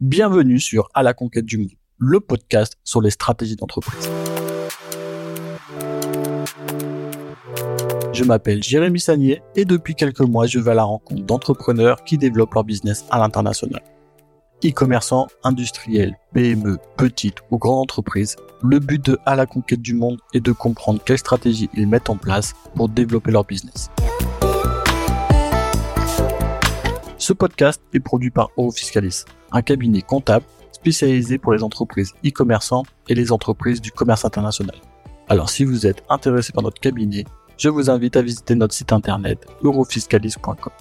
Bienvenue sur À la conquête du monde, le podcast sur les stratégies d'entreprise. Je m'appelle Jérémy Sagnier et depuis quelques mois, je vais à la rencontre d'entrepreneurs qui développent leur business à l'international. E-commerçants, industriels, PME, petites ou grandes entreprises, le but de À la conquête du monde est de comprendre quelles stratégies ils mettent en place pour développer leur business. Ce podcast est produit par Eurofiscalis, un cabinet comptable spécialisé pour les entreprises e-commerçants et les entreprises du commerce international. Alors si vous êtes intéressé par notre cabinet, je vous invite à visiter notre site internet eurofiscalis.com.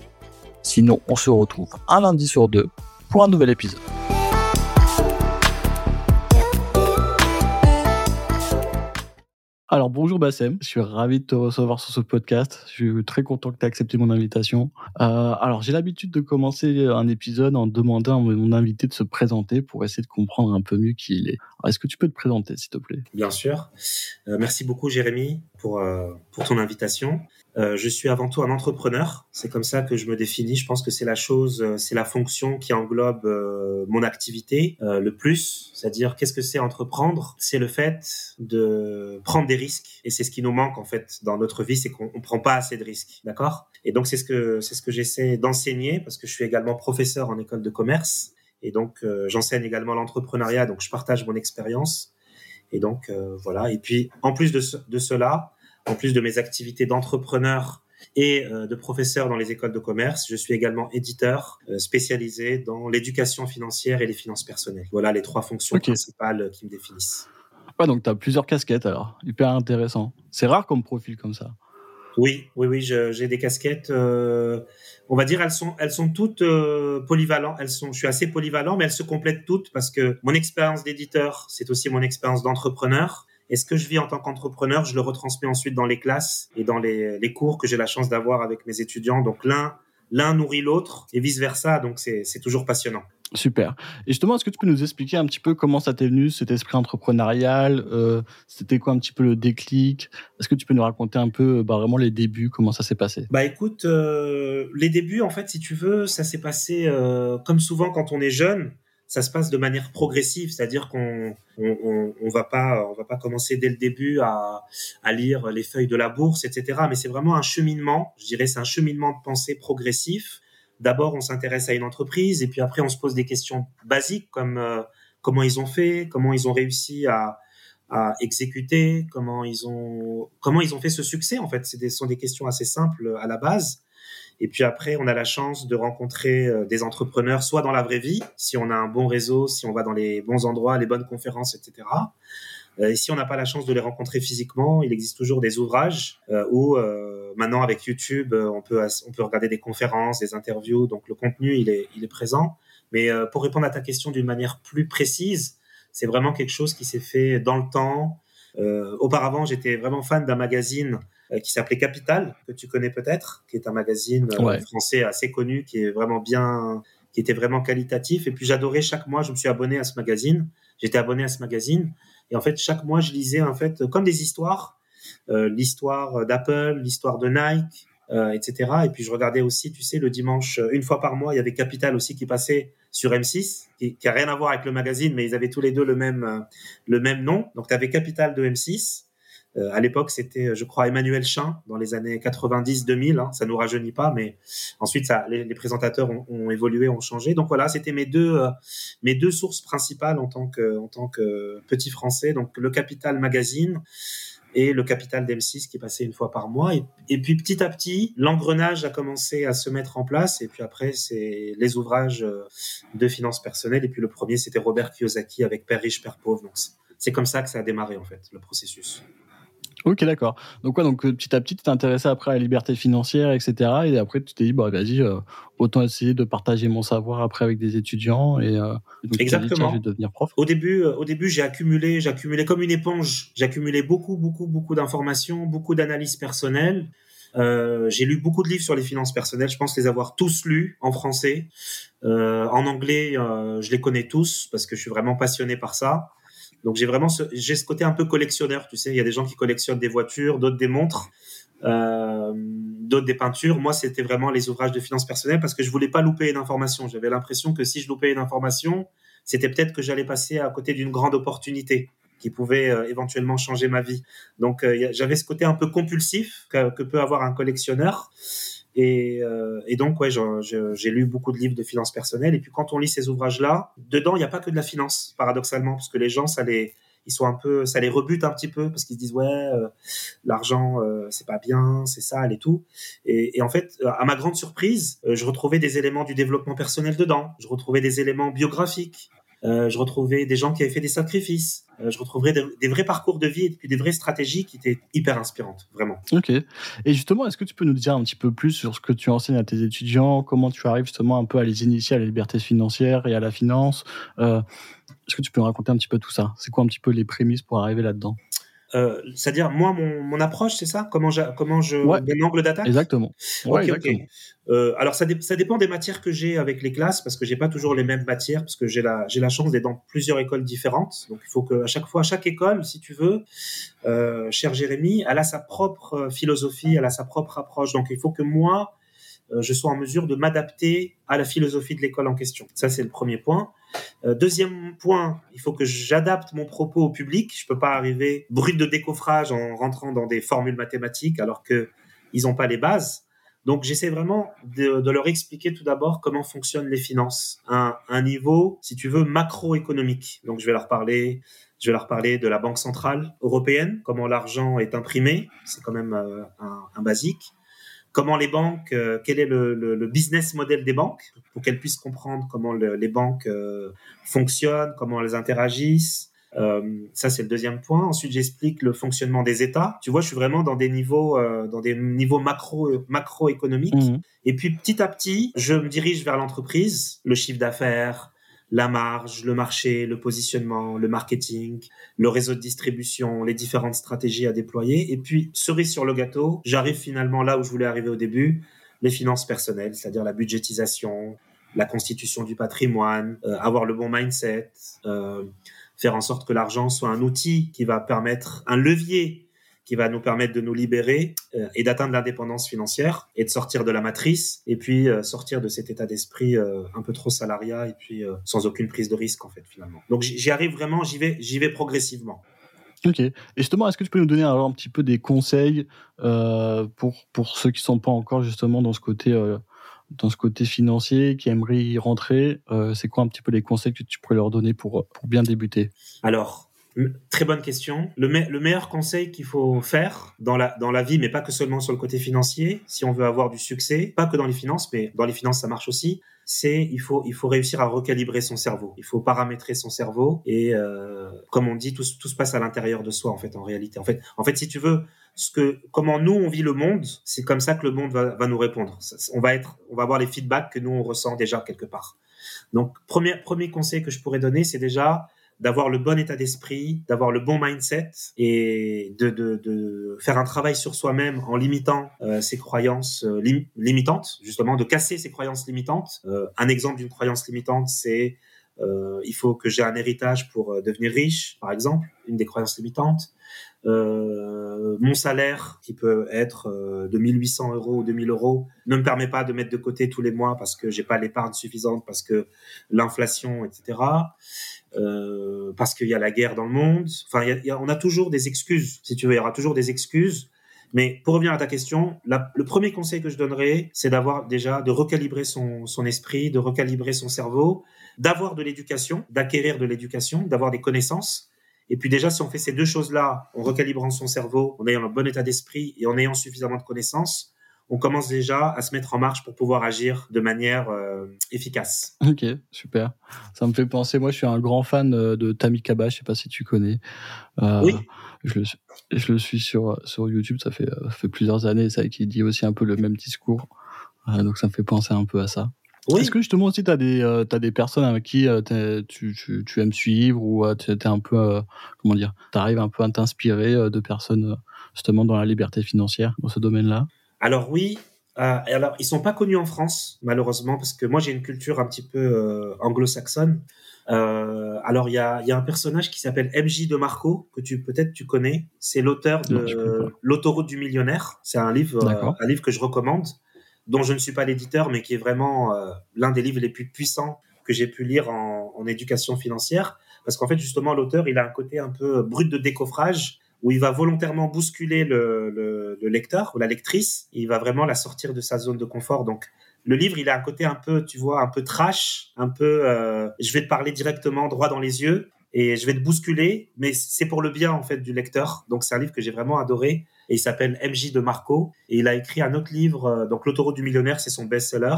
Sinon, on se retrouve un lundi sur deux pour un nouvel épisode. Alors bonjour Bassem, je suis ravi de te recevoir sur ce podcast. Je suis très content que tu aies accepté mon invitation. Euh, alors j'ai l'habitude de commencer un épisode en demandant à mon invité de se présenter pour essayer de comprendre un peu mieux qui il est. Est-ce que tu peux te présenter s'il te plaît? Bien sûr. Euh, merci beaucoup Jérémy pour, euh, pour ton invitation. Euh, je suis avant tout un entrepreneur. C'est comme ça que je me définis. Je pense que c'est la chose, euh, c'est la fonction qui englobe mon activité le plus. C'est-à-dire, qu'est-ce que c'est entreprendre? C'est le fait de prendre des risques. Et c'est ce qui nous manque en fait dans notre vie, c'est qu'on ne prend pas assez de risques. D'accord? Et donc c'est ce que c'est ce que j'essaie d'enseigner parce que je suis également professeur en école de commerce. Et donc j'enseigne également l'entrepreneuriat. Donc je partage mon expérience. Et donc voilà. Et puis en plus de, de cela en plus de mes activités d'entrepreneur et euh, de professeur dans les écoles de commerce, je suis également éditeur euh, spécialisé dans l'éducation financière et les finances personnelles. Voilà les trois fonctions principales qui me définissent. Ouais, donc tu as plusieurs casquettes alors, hyper intéressant. C'est rare comme profil comme ça. Oui, oui, oui, j'ai des casquettes. Euh, on va dire, elles sont, elles sont toutes polyvalentes. Elles sont, je suis assez polyvalent, mais elles se complètent toutes parce que mon expérience d'éditeur, c'est aussi mon expérience d'entrepreneur. Et ce que je vis en tant qu'entrepreneur, je le retransmets ensuite dans les classes et dans les, les cours que j'ai la chance d'avoir avec mes étudiants. Donc l'un l'un nourrit l'autre et vice versa. Donc c'est toujours passionnant. Super. Et justement, est-ce que tu peux nous expliquer un petit peu comment ça t'est venu, cet esprit entrepreneurial euh, C'était quoi un petit peu le déclic? Est-ce que tu peux nous raconter un peu bah, vraiment les débuts, comment ça s'est passé? Bah écoute, euh, les débuts, en fait, si tu veux, ça s'est passé euh, comme souvent quand on est jeune ça se passe de manière progressive, c'est-à-dire qu'on on, on, va pas on va pas commencer dès le début à, à lire les feuilles de la bourse, etc. Mais c'est vraiment un cheminement. Je dirais c'est un cheminement de pensée progressif. D'abord, on s'intéresse à une entreprise et puis après, on se pose des questions basiques comme euh, comment ils ont fait, comment ils ont réussi à, à exécuter, comment ils ont comment ils ont fait ce succès. En fait, ce sont des questions assez simples à la base. Et puis après, on a la chance de rencontrer euh, des entrepreneurs, soit dans la vraie vie, si on a un bon réseau, si on va dans les bons endroits, les bonnes conférences, etc. Euh, et si on n'a pas la chance de les rencontrer physiquement, il existe toujours des ouvrages euh, où maintenant avec YouTube, on peut on peut regarder des conférences, des interviews. Donc le contenu, il est il est présent. Mais pour répondre à ta question d'une manière plus précise, c'est vraiment quelque chose qui s'est fait dans le temps. auparavant, j'étais vraiment fan d'un magazine euh, qui s'appelait Capital, que tu connais peut-être, qui est un magazine euh, français assez connu, qui est vraiment bien, qui était vraiment qualitatif. Et puis j'adorais chaque mois, je me suis abonné à ce magazine. J'étais abonné à ce magazine. Et en fait, chaque mois, je lisais en fait comme des histoires, euh, l'histoire d'Apple, l'histoire de Nike, euh, etc. Et puis je regardais aussi, tu sais, le dimanche, une fois par mois, il y avait Capital aussi qui passait sur M6, qui, qui a rien à voir avec le magazine, mais ils avaient tous les deux le même, le même nom. Donc tu avais Capital de M6 euh, à l'époque, c'était, je crois, Emmanuel Chin dans les années 90-2000. Hein, ça nous rajeunit pas, mais ensuite, ça, les, les présentateurs ont, ont, évolué, ont changé. Donc voilà, c'était mes deux euh, mes deux sources principales en tant que en tant que petit Français. Donc le Capital Magazine et le Capital d'M6 qui passait une fois par mois. Et, puis petit à petit, l'engrenage a commencé à se mettre en place. Et puis après, c'est les ouvrages euh, de finances personnelles. Et puis le premier, c'était Robert Kiyosaki avec Père riche, Père pauvre. Donc c'est comme ça que ça a démarré en fait, le processus. Ok, d'accord. Donc, quoi, donc euh, petit à petit, tu t'es intéressé après à la liberté financière, etc. Et après, tu t'es dit, bah, vas-y, euh, autant essayer de partager mon savoir après avec des étudiants. Et, euh, Exactement. je vais devenir prof. Au début, au début, j'ai accumulé, accumulé comme une éponge. J'ai accumulé beaucoup, beaucoup, beaucoup d'informations, beaucoup d'analyses personnelles. Euh, j'ai lu beaucoup de livres sur les finances personnelles. Je pense les avoir tous lus en français. Euh, en anglais, je les connais tous parce que je suis vraiment passionné par ça. Donc j'ai vraiment ce, j'ai ce côté un peu collectionneur, tu sais, il y a des gens qui collectionnent des voitures, d'autres des montres, euh, d'autres des peintures. Moi, c'était vraiment les ouvrages de finances personnelles parce que je voulais pas louper une information. J'avais l'impression que si je loupais une information, c'était peut-être que j'allais passer à côté d'une grande opportunité qui pouvait euh, éventuellement changer ma vie. Donc euh, j'avais ce côté un peu compulsif que, que peut avoir un collectionneur. Et, euh, et, donc, ouais, j'ai lu beaucoup de livres de finances personnelles. Et puis, quand on lit ces ouvrages-là, dedans, il n'y a pas que de la finance, paradoxalement, parce que les gens, ça les, ils sont un peu, ça les rebute un petit peu parce qu'ils se disent ouais, euh, l'argent euh, c'est pas bien, c'est sale et tout. Et, en fait, à ma grande surprise, je retrouvais des éléments du développement personnel dedans. Je retrouvais des éléments biographiques. Euh, je retrouvais des gens qui avaient fait des sacrifices. Euh, je retrouvais des, vrais parcours de vie et puis des vraies stratégies qui étaient hyper inspirantes, vraiment. Ok. Et justement, est-ce que tu peux nous dire un petit peu plus sur ce que tu enseignes à tes étudiants? Comment tu arrives justement un peu à les initier à la liberté financière et à la finance? Euh, Est-ce que tu peux nous raconter un petit peu tout ça? C'est quoi un petit peu les prémices pour arriver là-dedans? Euh, c'est-à-dire moi mon, mon approche c'est ça? Comment je comment je ouais, angle d'attaque? Exactement. Ouais, exactement. Euh, alors ça, ça dépend des matières que j'ai avec les classes parce que j'ai pas toujours les mêmes matières parce que j'ai la j'ai la chance d'être dans plusieurs écoles différentes. Donc il faut que à chaque fois chaque école si tu veux euh, cher Jérémy elle a sa propre philosophie elle a sa propre approche. Donc il faut que moi euh, je sois en mesure de m'adapter à la philosophie de l'école en question. Ça, c'est le premier point. Euh, deuxième point, il faut que j'adapte mon propos au public. Je peux pas arriver brut de décoffrage en rentrant dans des formules mathématiques alors que ils n'ont pas les bases. Donc, j'essaie vraiment de, de, leur expliquer tout d'abord comment fonctionnent les finances à un, niveau, si tu veux, macroéconomique. Donc, je vais leur parler, je vais leur parler de la Banque centrale européenne, comment l'argent est imprimé, c'est quand même euh, un, un basique comment les banques, euh, quel est le, le, le, business model des banques, pour qu'elles puissent comprendre comment le, les banques euh, fonctionnent, comment elles interagissent. Euh, ça, c'est le deuxième point. Ensuite, j'explique le fonctionnement des États. Tu vois, je suis vraiment dans des niveaux, dans des niveaux macro, macroéconomiques. Mmh. Et puis, petit à petit, je me dirige vers l'entreprise, le chiffre d'affaires, la marge, le marché, le positionnement, le marketing, le réseau de distribution, les différentes stratégies à déployer. Et puis, cerise sur le gâteau, j'arrive finalement là où je voulais arriver au début, les finances personnelles, c'est-à-dire la budgétisation, la constitution du patrimoine, euh, avoir le bon mindset, euh, faire en sorte que l'argent soit un outil qui va permettre un levier qui va nous permettre de nous libérer euh, et d'atteindre l'indépendance financière et de sortir de la matrice et puis euh, sortir de cet état d'esprit euh, un peu trop salariat et puis sans aucune prise de risque en fait finalement. Donc j'y arrive vraiment, j'y vais, j'y vais progressivement. Ok. Et justement, est-ce que tu peux nous donner alors un petit peu des conseils pour pour ceux qui sont pas encore justement dans ce côté dans ce côté financier, qui aimeraient y rentrer C'est quoi un petit peu les conseils que tu pourrais leur donner pour pour bien débuter? Alors, Très bonne question. Le, me le meilleur conseil qu'il faut faire dans la, dans la vie, mais pas que seulement sur le côté financier, si on veut avoir du succès, pas que dans les finances, mais dans les finances ça marche aussi, c'est il faut il faut réussir à recalibrer son cerveau. Il faut paramétrer son cerveau et euh, comme on dit, tout, tout se passe à l'intérieur de soi en fait en réalité. En fait, en fait, si tu veux, ce que comment nous on vit le monde, c'est comme ça que le monde va, va nous répondre. On va être, on va avoir les feedbacks que nous on ressent déjà quelque part. Donc premier premier conseil que je pourrais donner, c'est déjà d'avoir le bon état d'esprit, d'avoir le bon mindset et de, de, de faire un travail sur soi-même en limitant euh, ses croyances euh, lim limitantes, justement, de casser ses croyances limitantes. Euh, un exemple d'une croyance limitante, c'est euh, il faut que j'ai un héritage pour euh, devenir riche, par exemple, une des croyances limitantes. Euh, mon salaire, qui peut être euh, de 1800 euros ou 2000 euros, ne me permet pas de mettre de côté tous les mois parce que j'ai pas l'épargne suffisante, parce que l'inflation, etc. Euh, parce qu'il y a la guerre dans le monde. Enfin, on a toujours des excuses, si tu veux, il y aura toujours des excuses. Mais pour revenir à ta question, le premier conseil que je donnerais, c'est d'avoir déjà de recalibrer son esprit, de recalibrer son cerveau, d'avoir de l'éducation, d'acquérir de l'éducation, d'avoir des connaissances. Et puis déjà, si on fait ces deux choses-là, en recalibrant son cerveau, en ayant un bon état d'esprit et en ayant suffisamment de connaissances, on commence déjà à se mettre en marche pour pouvoir agir de manière euh, efficace. Ok, super. Ça me fait penser, moi je suis un grand fan euh, de Tammy Kaba, je sais pas si tu connais. Euh, oui. Je le, je le suis sur, sur YouTube, ça fait, ça fait plusieurs années, ça qui dit aussi un peu le même discours. Euh, donc ça me fait penser un peu à ça. Oui. Est-ce que justement aussi tu as des euh, as des personnes avec qui euh, tu, tu, tu aimes suivre ou euh, tu es un peu euh, comment dire, tu arrives un peu à t'inspirer euh, de personnes justement dans la liberté financière dans ce domaine-là? Alors oui, alors ils sont pas connus en France malheureusement parce que moi j'ai une culture un petit peu anglo-saxonne. alors il y a y a un personnage qui s'appelle MJ de Marco que tu peut-être tu connais, c'est l'auteur de L'autoroute du millionnaire, c'est un livre un livre que je recommande dont je ne suis pas l'éditeur, mais qui est vraiment euh, l'un des livres les plus puissants que j'ai pu lire en, éducation financière, parce qu'en fait, justement, l'auteur, il a un côté un peu brut de décoffrage où il va volontairement bousculer le, le, le, lecteur ou la lectrice, il va vraiment la sortir de sa zone de confort. Donc, le livre, il a un côté un peu, tu vois, un peu trash, un peu, euh, je vais te parler directement droit dans les yeux et je vais te bousculer, mais c'est pour le bien en fait du lecteur. Donc, c'est un livre que j'ai vraiment adoré et il s'appelle MJ de Marco et il a écrit un autre livre. Euh, donc, l'autoroute du millionnaire, c'est son best-seller.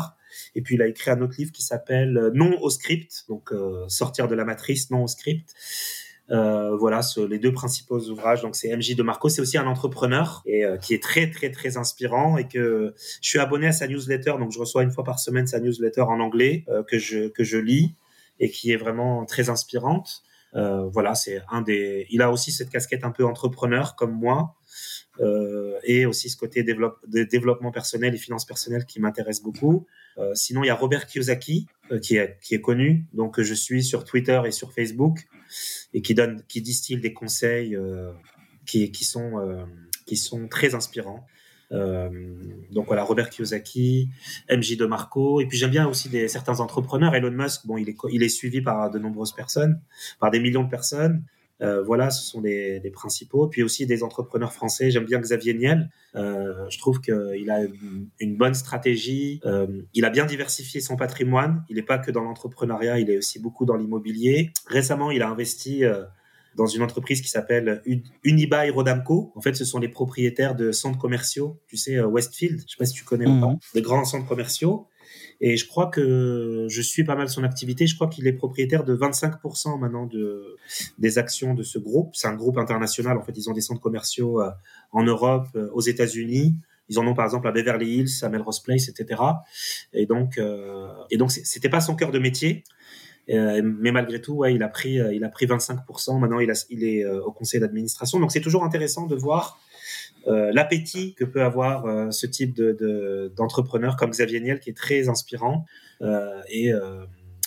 Et puis, il a écrit un autre livre qui s'appelle euh, Non au script, donc sortir de la matrice, non au script. Euh, voilà, ce, les deux principaux ouvrages. Donc c'est MJ de Marco, c'est aussi un entrepreneur et euh, qui est très très très inspirant et que je suis abonné à sa newsletter, donc je reçois une fois par semaine sa newsletter en anglais euh, que je que je lis et qui est vraiment très inspirante. voilà, c'est un des. Il a aussi cette casquette un peu entrepreneur comme moi. Et aussi ce côté développement personnel et finances personnelles qui m'intéresse beaucoup. sinon, il y a Robert Kiyosaki qui est qui est connu, donc je suis sur Twitter et sur Facebook et qui donne, qui distille des conseils euh, qui, sont, euh, qui sont très inspirants. Euh, donc voilà, Robert Kiyosaki, MJ de Marco, et puis j'aime bien aussi des, certains entrepreneurs. Elon Musk, bon, il est, il est suivi par de nombreuses personnes, par des millions de personnes. Euh, voilà, ce sont les, les, principaux. Puis aussi des entrepreneurs français. J'aime bien Xavier Niel. Euh, je trouve qu'il a une, une, bonne stratégie. Euh, il a bien diversifié son patrimoine. Il n'est pas que dans l'entrepreneuriat, il est aussi beaucoup dans l'immobilier. Récemment, il a investi dans une entreprise qui s'appelle Unibail Rodamco. En fait, ce sont les propriétaires de centres commerciaux, tu sais, Westfield. Je sais pas si tu connais ou pas, mhm. des grands centres commerciaux. Et je crois que je suis pas mal son activité. Je crois qu'il est propriétaire de 25% maintenant de, des actions de ce groupe. C'est un groupe international. En fait, ils ont des centres commerciaux euh, en Europe, euh, aux États-Unis. Ils en ont par exemple à Beverly Hills, à Melrose Place, etc. Et donc, euh, et donc, c'était pas son cœur de métier. mais malgré tout, il a pris, il a pris 25%. Maintenant, il est au conseil d'administration. Donc, c'est toujours intéressant de voir euh, l'appétit que peut avoir euh, ce type de, d'entrepreneur comme Xavier Niel qui est très inspirant euh, et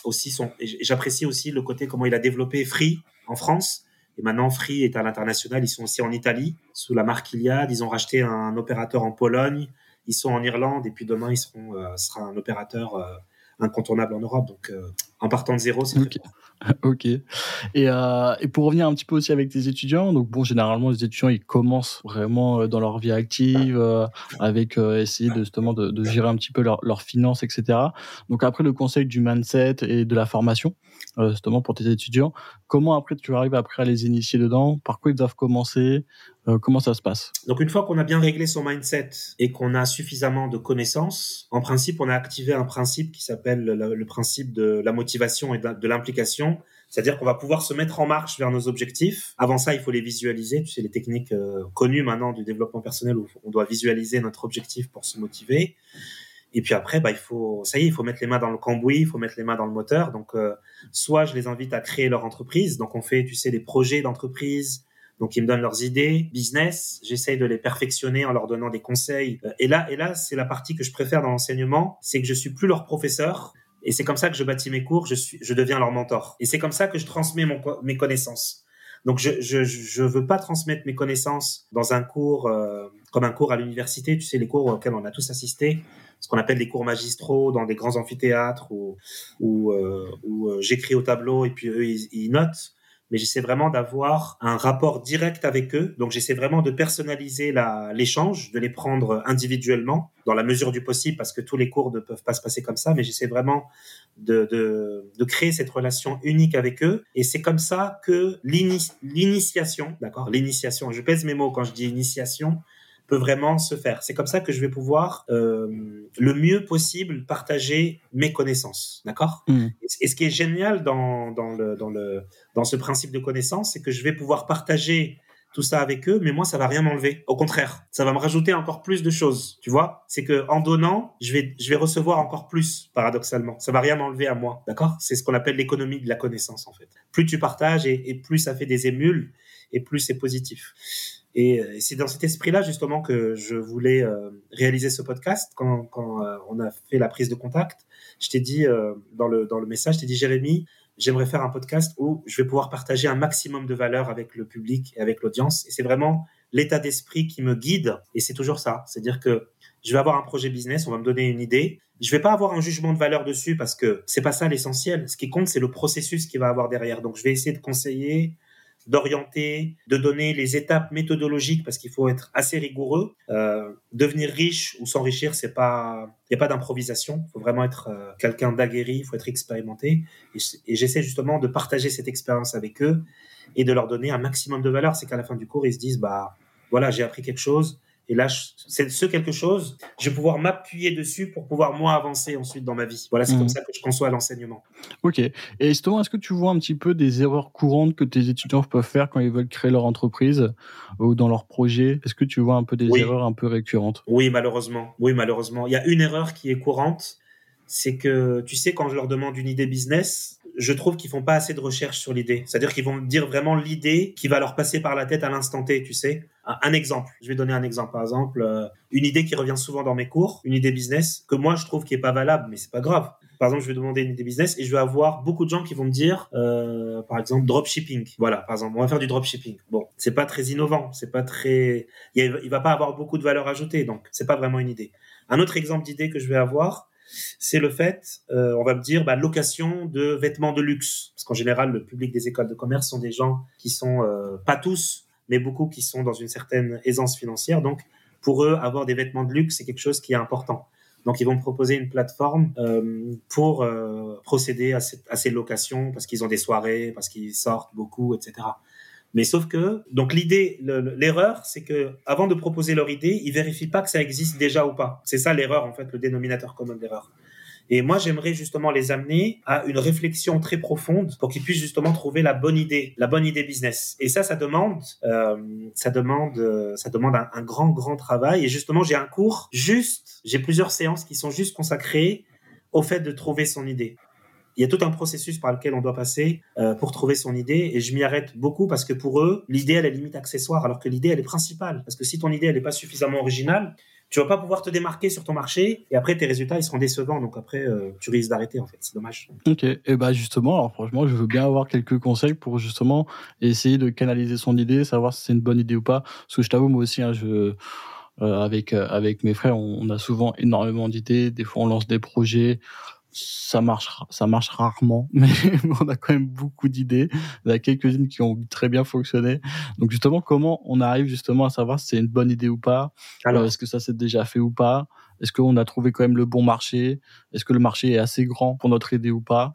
aussi son j'apprécie aussi le côté comment il a développé Free en France. Et maintenant Free est à l'international. Ils sont aussi en Italie sous la marque Iliad. Ils ont racheté un opérateur en Pologne. Ils sont en Irlande. Et puis demain ils seront sera un opérateur incontournable en Europe. Donc en partant de zéro c'est okay. ok. Et, euh, et, pour revenir un petit peu aussi avec tes étudiants, donc bon, généralement les étudiants ils commencent vraiment euh, dans leur vie active, euh, avec essayer de, justement de, gérer un petit peu leurs leur finances, etc. Donc après le conseil du mindset et de la formation, justement pour tes étudiants, comment après tu arrives à les initier dedans? Par quoi ils doivent commencer? Comment ça se passe? Donc une fois qu'on a bien réglé son mindset et qu'on a suffisamment de connaissances, en principe on a activé un principe qui s'appelle le, le principe de la motivation et de l'implication c'est-à-dire qu'on va pouvoir se mettre en marche vers nos objectifs. Avant ça, il faut les visualiser. Tu sais, les techniques euh, connues maintenant du développement personnel où on doit visualiser notre objectif pour se motiver. Et puis après, bah, il faut, ça y est, il faut mettre les mains dans le cambouis, il faut mettre les mains dans le moteur. Donc, euh, soit je les invite à créer leur entreprise. Donc, on fait, tu sais, des projets d'entreprise. Donc, ils me donnent leurs idées, business. J'essaye de les perfectionner en leur donnant des conseils. Euh, et là, et là, c'est la partie que je préfère dans l'enseignement, c'est que je suis plus leur professeur, et c'est comme ça que je bâtis mes cours, je, suis, je deviens leur mentor. Et c'est comme ça que je transmets mon, mes connaissances. Donc je, je je veux pas transmettre mes connaissances dans un cours euh, comme un cours à l'université, tu sais les cours auxquels on a tous assisté, ce qu'on appelle les cours magistraux dans des grands amphithéâtres où où, où j'écris au tableau et puis eux ils, ils notent mais j'essaie vraiment d'avoir un rapport direct avec eux. Donc j'essaie vraiment de personnaliser l'échange, de les prendre individuellement dans la mesure du possible, parce que tous les cours ne peuvent pas se passer comme ça, mais j'essaie vraiment de, de, de, créer cette relation unique avec eux. Et c'est comme ça que l'initiation, d'accord, l'initiation, je pèse mes mots quand je dis initiation, peut vraiment se faire. C'est comme ça que je vais pouvoir euh, le mieux possible partager mes connaissances, d'accord? Mm. et, ce qui est génial dans, dans, le, dans, le, dans ce principe de connaissance, c'est que je vais pouvoir partager tout ça avec eux, mais moi ça va rien m'enlever. Au contraire, ça va me rajouter encore plus de choses. Tu vois, c'est que en donnant, je vais je vais recevoir encore plus. Paradoxalement, ça va rien m'enlever à moi. D'accord? C'est ce qu'on appelle l'économie de la connaissance en fait. Plus tu partages et, et plus ça fait des émules et plus c'est positif. Et euh, c'est dans cet esprit-là justement que je voulais euh, réaliser ce podcast. Quand, euh, on a fait la prise de contact, je t'ai dit dans le dans le message, je t'ai dit Jérémy, j'aimerais faire un podcast où je vais pouvoir partager un maximum de valeur avec le public et avec l'audience. Et c'est vraiment l'état d'esprit qui me guide. Et c'est toujours ça. C'est-à-dire que je vais avoir un projet business, on va me donner une idée. Je vais pas avoir un jugement de valeur dessus parce que c'est pas ça l'essentiel. Ce qui compte, c'est le processus qu'il va avoir derrière. Donc, je vais essayer de conseiller, d'orienter, de donner les étapes méthodologiques parce qu'il faut être assez rigoureux. Euh, devenir riche ou s'enrichir, c'est pas, il y a pas d'improvisation. Il faut vraiment être euh, quelqu'un d'aguerri, il faut être expérimenté. Et, et j'essaie justement de partager cette expérience avec eux et de leur donner un maximum de valeur. C'est qu'à la fin du cours, ils se disent, bah voilà, j'ai appris quelque chose et là, c'est ce quelque chose, je vais pouvoir m'appuyer dessus pour pouvoir moi avancer ensuite dans ma vie. Voilà, c'est comme mhm. ça que je conçois l'enseignement. Ok. Et justement, est-ce que tu vois un petit peu des erreurs courantes que tes étudiants peuvent faire quand ils veulent créer leur entreprise ou dans leur projet? Est-ce que tu vois un peu des erreurs un peu récurrentes? Oui, malheureusement. Oui, malheureusement. Il y a une erreur qui est courante, c'est que tu sais quand je leur demande une idée business, je trouve qu'ils font pas assez de recherche sur l'idée. C'est-à-dire qu'ils vont me dire vraiment l'idée qui va leur passer par la tête à l'instant T, tu sais. Un, exemple, je vais donner un exemple. Par exemple, euh, une idée qui revient souvent dans mes cours, une idée business que moi je trouve qui est pas valable, mais c'est pas grave. Par exemple, je vais demander une idée business et je vais avoir beaucoup de gens qui vont me dire, euh, par exemple, dropshipping. Voilà, par exemple, on va faire du dropshipping. Bon, c'est pas très innovant, c'est pas très, il, il va pas avoir beaucoup de valeur ajoutée, donc c'est pas vraiment une idée. Un autre exemple d'idée que je vais avoir, c'est le fait, euh, on va me dire, bah, location de vêtements de luxe. Parce qu'en général, le public des écoles de commerce sont des gens qui sont, euh, pas tous, mais beaucoup qui sont dans une certaine aisance financière. Donc, pour eux, avoir des vêtements de luxe, c'est quelque chose qui est important. Donc, ils vont proposer une plateforme euh, pour procéder à, ces locations parce qu'ils ont des soirées, parce qu'ils sortent beaucoup, etc. Mais sauf que, donc l'idée, l'erreur, c'est que avant de proposer leur idée, ils vérifient pas que ça existe déjà ou pas. C'est ça l'erreur, en fait, le dénominateur commun d'erreur. Et moi, j'aimerais justement les amener à une réflexion très profonde pour qu'ils puissent justement trouver la bonne idée, la bonne idée business. Et ça, ça demande, euh, ça demande, euh, ça demande un, grand, grand travail. Et justement, j'ai un cours juste, j'ai plusieurs séances qui sont juste consacrées au fait de trouver son idée il y a tout un processus par lequel on doit passer euh, pour trouver son idée et je m'y arrête beaucoup parce que pour eux l'idée elle est limite accessoire alors que l'idée elle est principale parce que si ton idée elle n'est pas suffisamment originale tu vas pas pouvoir te démarquer sur ton marché et après tes résultats ils seront décevants. Donc après euh, tu risques d'arrêter en fait. C'est dommage. Ok. Et bah justement alors franchement je veux bien avoir quelques conseils pour justement essayer de canaliser son idée savoir si c'est une bonne idée ou pas. Parce que je t'avoue moi aussi hein, je euh, avec avec mes frères on a souvent énormément d'idées. Des fois on lance des projets ça marche, ça marche rarement, mais on a quand même beaucoup d'idées. Il y a quelques-unes qui ont très bien fonctionné. Donc justement, comment on arrive justement à savoir si c'est une bonne idée ou pas? Alors, est-ce que ça s'est déjà fait ou pas? Est-ce qu'on a trouvé quand même le bon marché? Est-ce que le marché est assez grand pour notre idée ou pas?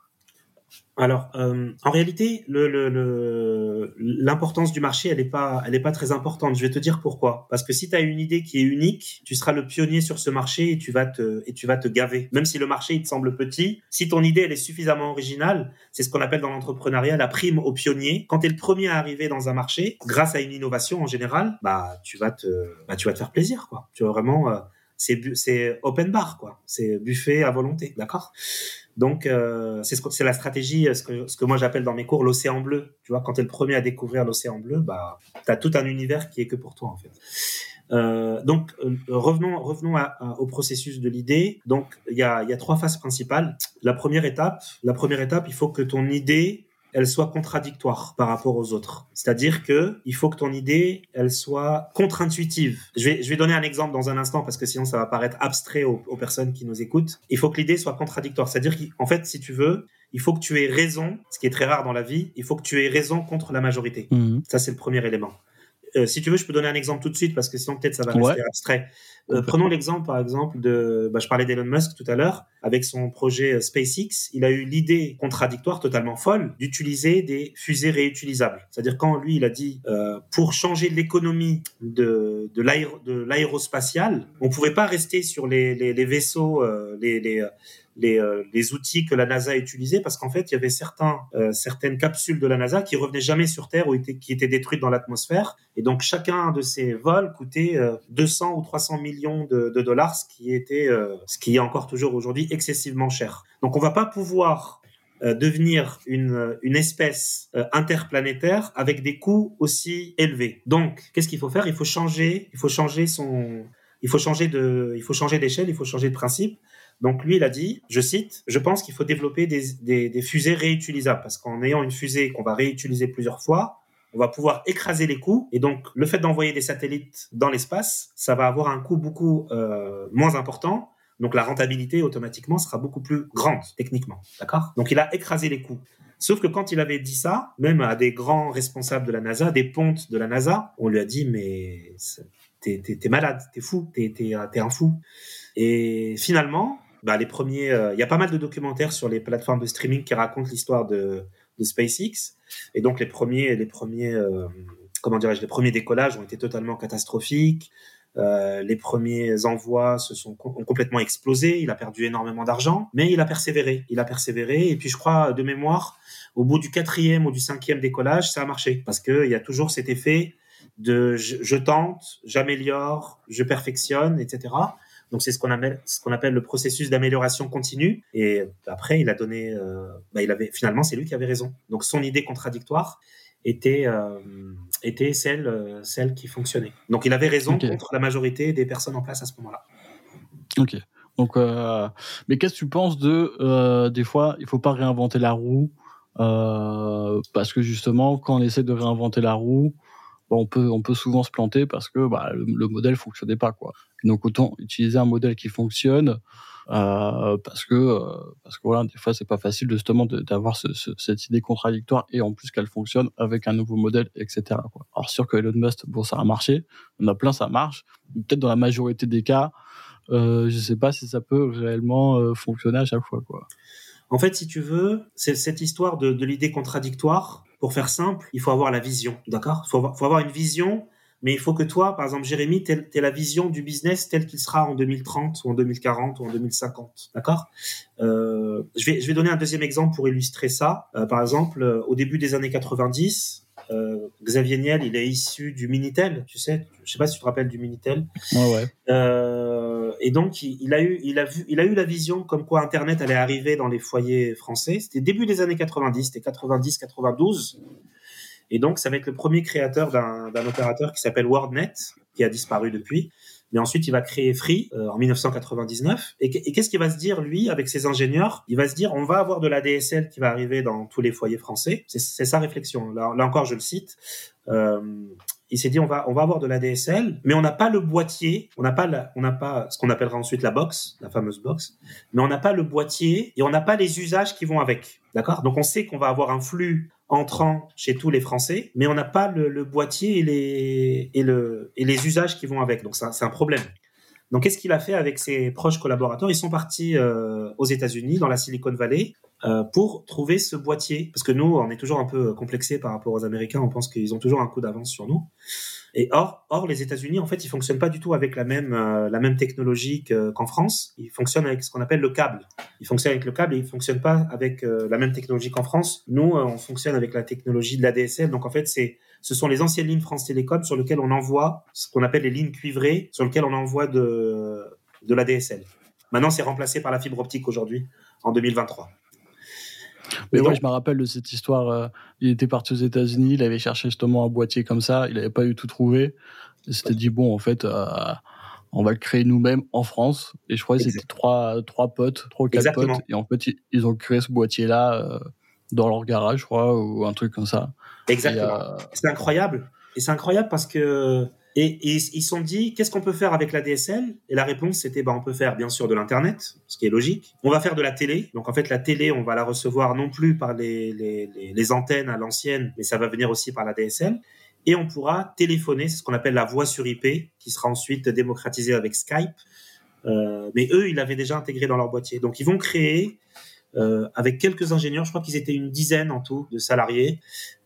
Alors, euh, en réalité, l'importance du marché, elle n'est pas, très importante. Je vais te dire pourquoi. Parce que si tu as une idée qui est unique, tu seras le pionnier sur ce marché et tu vas te, gaver. Même si le marché il te semble petit, si ton idée elle est suffisamment originale, c'est ce qu'on appelle dans l'entrepreneuriat la prime au pionnier. Quand tu es le premier à arriver dans un marché, grâce à une innovation en général, bah tu vas te, bah, faire plaisir. Tu vas vraiment, euh, c'est, open bar. C'est buffet à volonté, d'accord? Donc, euh, c'est ce la stratégie, ce que, ce que moi j'appelle dans mes cours l'océan bleu. Tu vois, quand tu es le premier à découvrir l'océan bleu, bah, tu as tout un univers qui est que pour toi, en fait. Euh, donc, euh, revenons, revenons au processus de l'idée. Donc, il y a, y a trois phases principales. La première étape, la première étape, il faut que ton idée elle soit contradictoire par rapport aux autres. C'est-à-dire que il faut que ton idée, elle soit contre-intuitive. Je vais, je vais donner un exemple dans un instant parce que sinon ça va paraître abstrait aux, personnes qui nous écoutent. Il faut que l'idée soit contradictoire. C'est-à-dire qu'en fait, si tu veux, il faut que tu aies raison, ce qui est très rare dans la vie, il faut que tu aies raison contre la majorité. Mmh. Ça, c'est le premier élément. Euh, si tu veux, je peux donner un exemple tout de suite parce que sinon peut-être ça va rester abstrait. Euh, prenons l'exemple par exemple de, bah, je parlais d'Elon Musk tout à l'heure, avec son projet euh, SpaceX, il a eu l'idée contradictoire, totalement folle, d'utiliser des fusées réutilisables. C'est-à-dire quand lui il a dit pour changer l'économie de de l'aérospatial, on pouvait pas rester sur les, les, les vaisseaux, les, les les, euh, les, outils que la NASA utilisait parce qu'en fait, il y avait euh, certaines capsules de la NASA qui revenaient jamais sur Terre ou qui étaient détruites dans l'atmosphère. Et donc, chacun de ces vols coûtait 200 euh, ou 300 millions de, dollars, ce qui était, ce qui est encore toujours aujourd'hui excessivement cher. Donc, on va pas pouvoir devenir une, une espèce interplanétaire avec des coûts aussi élevés. Donc, qu'est-ce qu'il faut faire? Il faut changer, il faut changer son, il faut changer d'échelle, il faut changer de principe. Donc lui, il a dit, je cite, je pense qu'il faut développer des, fusées réutilisables parce qu'en ayant une fusée qu'on va réutiliser plusieurs fois, on va pouvoir écraser les coûts. Et donc, le fait d'envoyer des satellites dans l'espace, ça va avoir un coût beaucoup euh, moins important. Donc, la rentabilité automatiquement sera beaucoup plus grande techniquement. D'accord? Donc, il a écrasé les coûts. Sauf que quand il avait dit ça, même à des grands responsables de la NASA, des pontes de la NASA, on lui a dit mais t'es es, malade, t'es fou, t'es es, un fou. Et finalement, bah, les premiers, euh, il y a pas mal de documentaires sur les plateformes de streaming qui racontent l'histoire de, SpaceX. Et donc les premiers, les premiers, euh, comment dirais-je, les premiers décollages ont été totalement catastrophiques. Euh, les premiers envois se sont ont complètement explosé. Il a perdu énormément d'argent, mais il a persévéré. Il a persévéré. Et puis je crois de mémoire, au bout du quatrième ou du cinquième décollage, ça a marché parce qu'il y a toujours cet effet de je tente, j'améliore, je perfectionne, etc. Donc c'est ce qu'on appelle, ce qu'on appelle le processus d'amélioration continue. Et après, il a donné, euh, bah, il avait finalement, c'est lui qui avait raison. Donc son idée contradictoire était euh, était celle euh, celle qui fonctionnait. Donc il avait raison contre la majorité des personnes en place à ce moment-là. Ok. Donc, mais qu'est-ce que tu penses de des fois, il faut pas réinventer la roue parce que justement, quand on essaie de réinventer la roue, on peut on peut souvent se planter parce que bah, le, le, modèle fonctionnait pas quoi. Donc autant utiliser un modèle qui fonctionne euh, parce que euh, parce que voilà des fois c'est pas facile justement d'avoir ce, ce, cette idée contradictoire et en plus qu'elle fonctionne avec un nouveau modèle etc. Alors sûr que Elon Musk bon ça a marché, on a plein ça marche, peut-être dans la majorité des cas, euh, je sais pas si ça peut réellement euh, fonctionner à chaque fois quoi. En fait, si tu veux, c'est cette histoire de l'idée contradictoire pour faire simple, il faut avoir la vision, d'accord? Il faut, faut, avoir une vision, mais il faut que toi, par exemple, Jérémy, tu aies la vision du business tel qu'il sera en 2030 ou en 2040 ou en 2050, d'accord? Euh, je, vais, je vais donner un deuxième exemple pour illustrer ça. Euh, par exemple, euh, au début des années 90, euh, Xavier Niel, il est issu du Minitel, tu sais, je sais pas si tu te rappelles du Minitel. Ouais, ouais. Et donc, il, a eu, il a vu, il a eu la vision comme quoi Internet allait arriver dans les foyers français. C'était début des années 90, c'était 90, 92. Et donc, ça va être le premier créateur d'un opérateur qui s'appelle WordNet, qui a disparu depuis. Mais ensuite, il va créer Free euh, en 1999. Et, qu'est-ce qu'il va se dire, lui, avec ses ingénieurs? Il va se dire, on va avoir de la DSL qui va arriver dans tous les foyers français. C'est sa réflexion. Là, là, encore, je le cite. Euh, il s'est dit on va on va avoir de la DSL, mais on n'a pas le boîtier, on n'a pas la, on n'a pas ce qu'on appellera ensuite la box, la fameuse box, mais on n'a pas le boîtier et on n'a pas les usages qui vont avec, d'accord? Donc on sait qu'on va avoir un flux entrant chez tous les Français, mais on n'a pas le, boîtier et les et le et les usages qui vont avec, donc c'est un problème. Donc, qu'est-ce qu'il a fait avec ses proches collaborateurs? Ils sont partis euh, aux États-Unis, dans la Silicon Valley, euh, pour trouver ce boîtier. Parce que nous, on est toujours un peu complexé par rapport aux Américains. On pense qu'ils ont toujours un coup d'avance sur nous. Et or, or les États-Unis, en fait, ils fonctionnent pas du tout avec la même euh, la même technologie qu'en France. Ils fonctionnent avec ce qu'on appelle le câble. Ils fonctionnent avec le câble et ils fonctionnent pas avec euh, la même technologie qu'en France. Nous, euh, on fonctionne avec la technologie de la DSL. Donc en fait, c'est ce sont les anciennes lignes France Télécom sur lesquelles on envoie ce qu'on appelle les lignes cuivrées, sur lesquelles on envoie de de la DSL. Maintenant, c'est remplacé par la fibre optique aujourd'hui en 2023. Mais ouais, je me rappelle de cette histoire. Euh, il était parti aux États-Unis, il avait cherché justement un boîtier comme ça, il n'avait pas eu tout trouvé. Il s'était dit bon, en fait, euh, on va le créer nous-mêmes en France. Et je crois que c'était trois, trois potes, trois ou quatre potes. Et en fait, ils ont créé ce boîtier-là euh, dans leur garage, je crois, ou un truc comme ça. Exactement. Euh... C'est incroyable. Et c'est incroyable parce que et, ils se sont dit, qu'est-ce qu'on peut faire avec la DSL Et la réponse, c'était, bah, on peut faire bien sûr de l'Internet, ce qui est logique. On va faire de la télé. Donc en fait, la télé, on va la recevoir non plus par les, les, les, antennes à l'ancienne, mais ça va venir aussi par la DSL. Et on pourra téléphoner, c'est ce qu'on appelle la voix sur IP, qui sera ensuite démocratisée avec Skype. Euh, mais eux, ils l'avaient déjà intégré dans leur boîtier. Donc ils vont créer euh, avec quelques ingénieurs, je crois qu'ils étaient une dizaine en tout de salariés.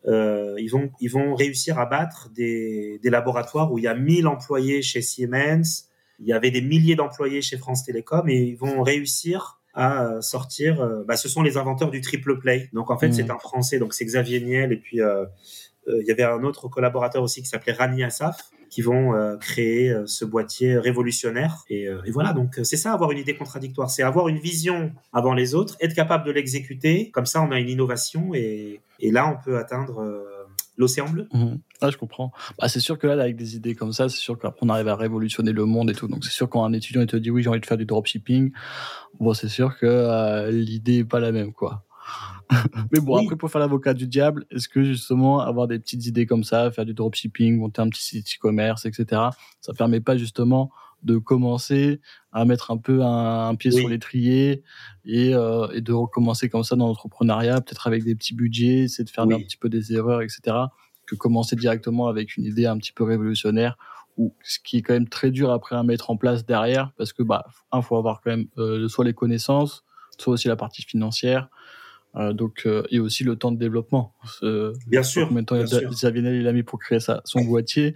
Euh, ils vont ils vont réussir à battre des, des laboratoires où il y a 1000 employés chez Siemens, il y avait des milliers d'employés chez France Télécom et ils vont réussir à sortir. Euh, bah, ce sont les inventeurs du triple play. Donc en fait, mmh. c'est un Français, donc c'est Xavier Niel et puis il y avait un autre collaborateur aussi qui s'appelait Rani Assaf qui vont euh, créer euh, ce boîtier révolutionnaire. Et, euh, voilà, donc c'est ça, avoir une idée contradictoire. C'est avoir une vision avant les autres, être capable de l'exécuter. Comme ça, on a une innovation et, et là, on peut atteindre l'océan bleu. Ah, je comprends. Bah, c'est sûr que là, avec des idées comme ça, c'est sûr qu'après, on arrive à révolutionner le monde et tout. Donc, c'est sûr quand un étudiant il te dit oui, j'ai envie de faire du dropshipping, bon, c'est sûr que l'idée est pas la même, quoi. Mais bon, après, pour faire l'avocat du diable, est-ce que justement avoir des petites idées comme ça, faire du dropshipping, monter un petit site e-commerce, etc., ça permet pas justement de commencer à mettre un peu un, pied sur l'étrier et, euh, et de recommencer comme ça dans l'entrepreneuriat, peut-être avec des petits budgets, c'est de faire un petit peu des erreurs, etc., que commencer directement avec une idée un petit peu révolutionnaire ou ce qui est quand même très dur après à mettre en place derrière parce que bah un faut avoir quand même euh, soit les connaissances soit aussi la partie financière euh, donc euh, et aussi le temps de développement. bien sûr. Combien de temps il a mis pour créer ça, son boîtier,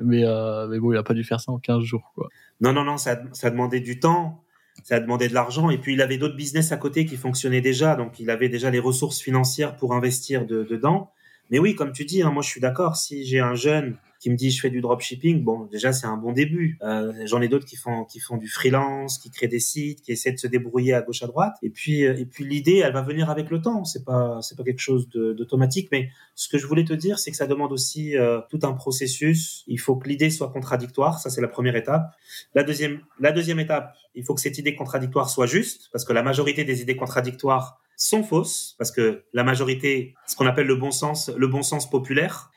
mais euh, mais bon, il a pas dû faire ça en 15 jours quoi. Non non non, ça ça a demandé du temps, ça a demandé de l'argent et puis il avait d'autres business à côté qui fonctionnaient déjà, donc il avait déjà les ressources financières pour investir de, dedans. Mais oui, comme tu dis, hein, moi je suis d'accord. Si j'ai un jeune qui me dit je fais du dropshipping, bon déjà c'est un bon début. Euh, J'en ai d'autres qui font qui font du freelance, qui créent des sites, qui essaient de se débrouiller à gauche à droite. Et puis euh, et puis l'idée, elle va venir avec le temps. C'est pas c'est pas quelque chose d'automatique. Mais ce que je voulais te dire, c'est que ça demande aussi euh, tout un processus. Il faut que l'idée soit contradictoire. Ça c'est la première étape. La deuxième la deuxième étape, il faut que cette idée contradictoire soit juste, parce que la majorité des idées contradictoires sont fausses parce que la majorité, ce qu'on appelle le bon sens, le bon sens populaire,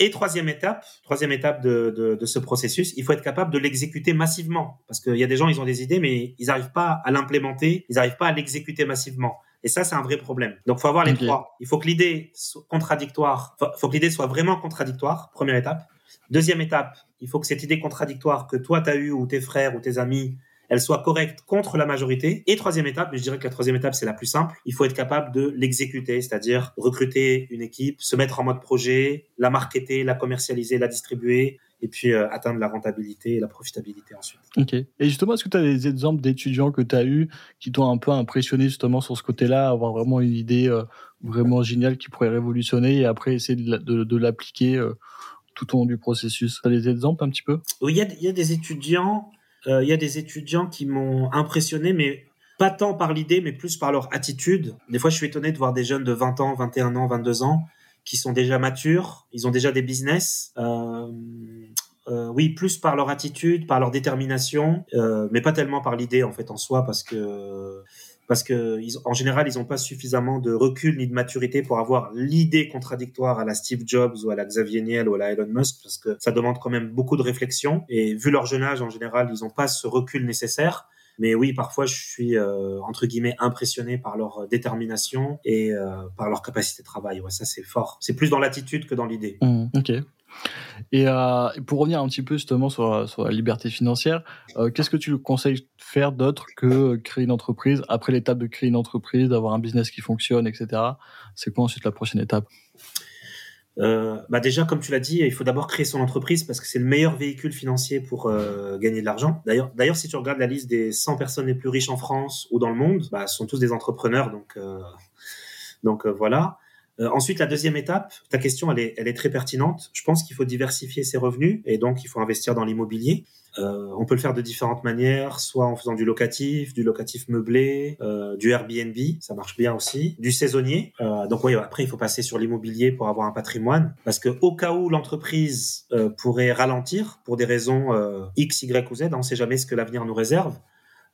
et troisième étape, troisième étape de, de, de ce processus, il faut être capable de l'exécuter massivement. Parce qu'il y a des gens, ils ont des idées, mais ils n'arrivent pas à l'implémenter, ils n'arrivent pas à l'exécuter massivement. Et ça, c'est un vrai problème. Donc, faut avoir les trois. Il faut que l'idée soit contradictoire, faut, faut que l'idée soit vraiment contradictoire, première étape. Deuxième étape, il faut que cette idée contradictoire que toi, tu as eue, ou tes frères, ou tes amis, elle soit correcte contre la majorité. Et troisième étape, mais je dirais que la troisième étape, c'est la plus simple, il faut être capable de l'exécuter, c'est-à-dire recruter une équipe, se mettre en mode projet, la marketer, la commercialiser, la distribuer, et puis euh, atteindre la rentabilité et la profitabilité ensuite. Ok. Et justement, est-ce que tu as des exemples d'étudiants que tu as eu qui t'ont un peu impressionné justement sur ce côté-là, avoir vraiment une idée euh, vraiment géniale qui pourrait révolutionner et après essayer de, l'appliquer euh, tout au long du processus? Tu as des exemples un petit peu? Oui, il y a, y a des étudiants il y a des étudiants qui m'ont impressionné, mais pas tant par l'idée, mais plus par leur attitude. Des fois, je suis étonné de voir des jeunes de 20 ans, 21 ans, 22 ans qui sont déjà matures, ils ont déjà des business. Euh, euh, oui, plus par leur attitude, par leur détermination, euh, mais pas tellement par l'idée en fait en soi, parce que parce que en général, ils n'ont pas suffisamment de recul ni de maturité pour avoir l'idée contradictoire à la Steve Jobs ou à la Xavier Niel ou à la Elon Musk, parce que ça demande quand même beaucoup de réflexion. Et vu leur jeune âge, en général, ils n'ont pas ce recul nécessaire. Mais oui, parfois, je suis euh, entre guillemets impressionné par leur détermination et euh, par leur capacité de travail. Ouais, ça c'est fort. C'est plus dans l'attitude que dans l'idée. Mmh, ok. Et euh, pour revenir un petit peu justement sur, la liberté financière, euh, qu'est-ce que tu conseilles faire d'autre que créer une entreprise après l'étape de créer une entreprise, d'avoir un business qui fonctionne, etc. C'est quoi ensuite la prochaine étape? Euh, bah déjà, comme tu l'as dit, il faut d'abord créer son entreprise parce que c'est le meilleur véhicule financier pour gagner de l'argent. D'ailleurs, d'ailleurs, si tu regardes la liste des 100 personnes les plus riches en France ou dans le monde, bah, ce sont tous des entrepreneurs. Donc, donc voilà. Euh, ensuite, la deuxième étape, ta question, elle est, elle est très pertinente. Je pense qu'il faut diversifier ses revenus et donc il faut investir dans l'immobilier. Euh, on peut le faire de différentes manières, soit en faisant du locatif, du locatif meublé, euh, du Airbnb, ça marche bien aussi, du saisonnier. Euh, donc oui, après il faut passer sur l'immobilier pour avoir un patrimoine, parce que au cas où l'entreprise euh, pourrait ralentir pour des raisons euh, X, Y ou Z, on ne sait jamais ce que l'avenir nous réserve.